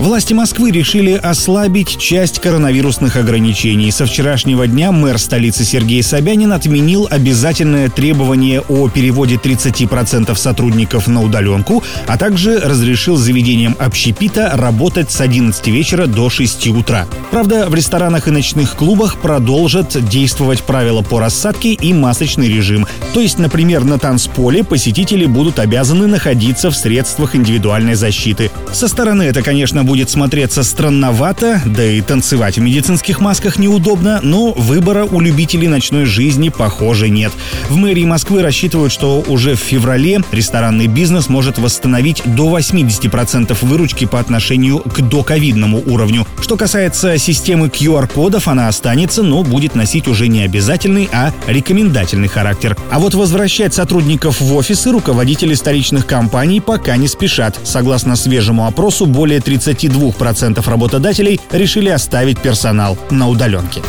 Власти Москвы решили ослабить часть коронавирусных ограничений. Со вчерашнего дня мэр столицы Сергей Собянин отменил обязательное требование о переводе 30% сотрудников на удаленку, а также разрешил заведениям общепита работать с 11 вечера до 6 утра. Правда, в ресторанах и ночных клубах продолжат действовать правила по рассадке и масочный режим. То есть, например, на танцполе посетители будут обязаны находиться в средствах индивидуальной защиты. Со стороны это, конечно, будет смотреться странновато, да и танцевать в медицинских масках неудобно, но выбора у любителей ночной жизни, похоже, нет. В мэрии Москвы рассчитывают, что уже в феврале ресторанный бизнес может восстановить до 80% выручки по отношению к доковидному уровню. Что касается системы QR-кодов, она останется, но будет носить уже не обязательный, а рекомендательный характер. А вот возвращать сотрудников в офисы руководители столичных компаний пока не спешат. Согласно свежему опросу, более 30 22% работодателей решили оставить персонал на удаленке.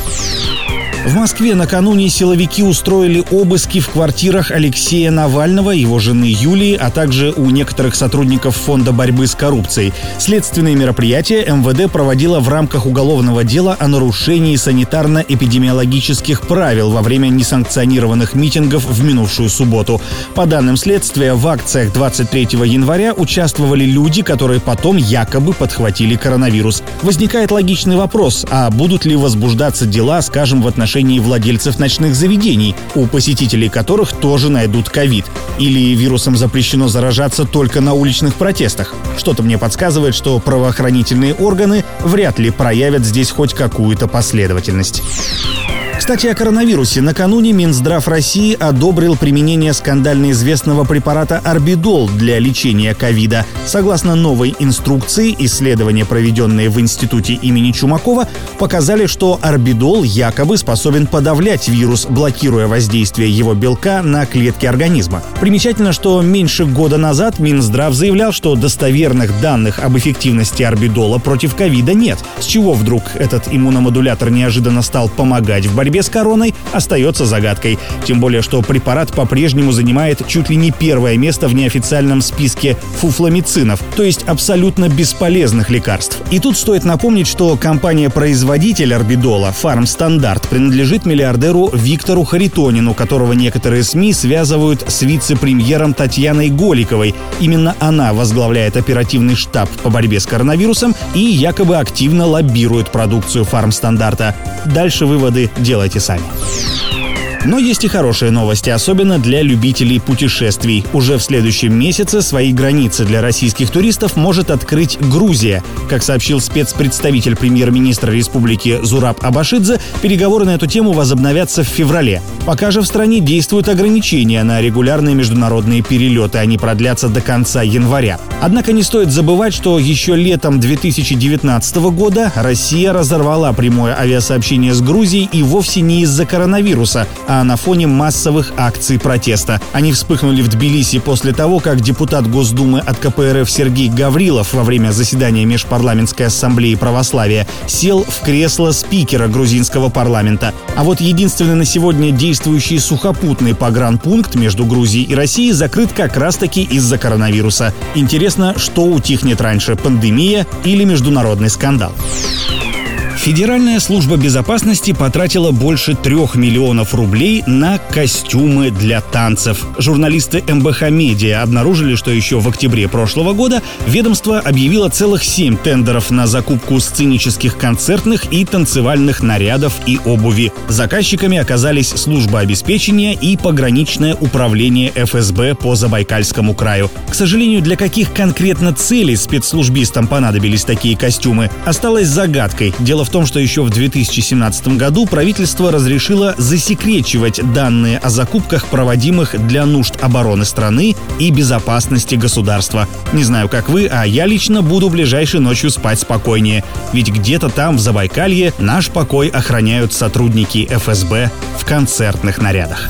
В Москве накануне силовики устроили обыски в квартирах Алексея Навального, его жены Юлии, а также у некоторых сотрудников Фонда борьбы с коррупцией. Следственные мероприятия МВД проводило в рамках уголовного дела о нарушении санитарно-эпидемиологических правил во время несанкционированных митингов в минувшую субботу. По данным следствия, в акциях 23 января участвовали люди, которые потом якобы подхватили коронавирус. Возникает логичный вопрос, а будут ли возбуждаться дела, скажем, в отношении отношении владельцев ночных заведений, у посетителей которых тоже найдут ковид. Или вирусом запрещено заражаться только на уличных протестах. Что-то мне подсказывает, что правоохранительные органы вряд ли проявят здесь хоть какую-то последовательность. Кстати, о коронавирусе. Накануне Минздрав России одобрил применение скандально известного препарата Арбидол для лечения ковида. Согласно новой инструкции, исследования, проведенные в институте имени Чумакова, показали, что Арбидол якобы способен подавлять вирус, блокируя воздействие его белка на клетки организма. Примечательно, что меньше года назад Минздрав заявлял, что достоверных данных об эффективности Арбидола против ковида нет. С чего вдруг этот иммуномодулятор неожиданно стал помогать в борьбе борьбе с короной остается загадкой. Тем более, что препарат по-прежнему занимает чуть ли не первое место в неофициальном списке фуфломицинов, то есть абсолютно бесполезных лекарств. И тут стоит напомнить, что компания-производитель орбидола Standard принадлежит миллиардеру Виктору Харитонину, которого некоторые СМИ связывают с вице-премьером Татьяной Голиковой. Именно она возглавляет оперативный штаб по борьбе с коронавирусом и якобы активно лоббирует продукцию фармстандарта. Дальше выводы делайте сами. Но есть и хорошие новости, особенно для любителей путешествий. Уже в следующем месяце свои границы для российских туристов может открыть Грузия. Как сообщил спецпредставитель премьер-министра республики Зураб Абашидзе, переговоры на эту тему возобновятся в феврале. Пока же в стране действуют ограничения на регулярные международные перелеты. Они продлятся до конца января. Однако не стоит забывать, что еще летом 2019 года Россия разорвала прямое авиасообщение с Грузией и вовсе не из-за коронавируса, а на фоне массовых акций протеста. Они вспыхнули в Тбилиси после того, как депутат Госдумы от КПРФ Сергей Гаврилов во время заседания Межпарламентской ассамблеи православия сел в кресло спикера грузинского парламента. А вот единственный на сегодня действующий сухопутный погранпункт между Грузией и Россией закрыт как раз-таки из-за коронавируса. Интересно, что утихнет раньше, пандемия или международный скандал? Федеральная служба безопасности потратила больше трех миллионов рублей на костюмы для танцев. Журналисты МБХ Медиа обнаружили, что еще в октябре прошлого года ведомство объявило целых семь тендеров на закупку сценических концертных и танцевальных нарядов и обуви. Заказчиками оказались служба обеспечения и пограничное управление ФСБ по Забайкальскому краю. К сожалению, для каких конкретно целей спецслужбистам понадобились такие костюмы, осталось загадкой. Дело в том, что еще в 2017 году правительство разрешило засекречивать данные о закупках, проводимых для нужд обороны страны и безопасности государства. Не знаю, как вы, а я лично буду ближайшей ночью спать спокойнее. Ведь где-то там, в Забайкалье, наш покой охраняют сотрудники ФСБ в концертных нарядах.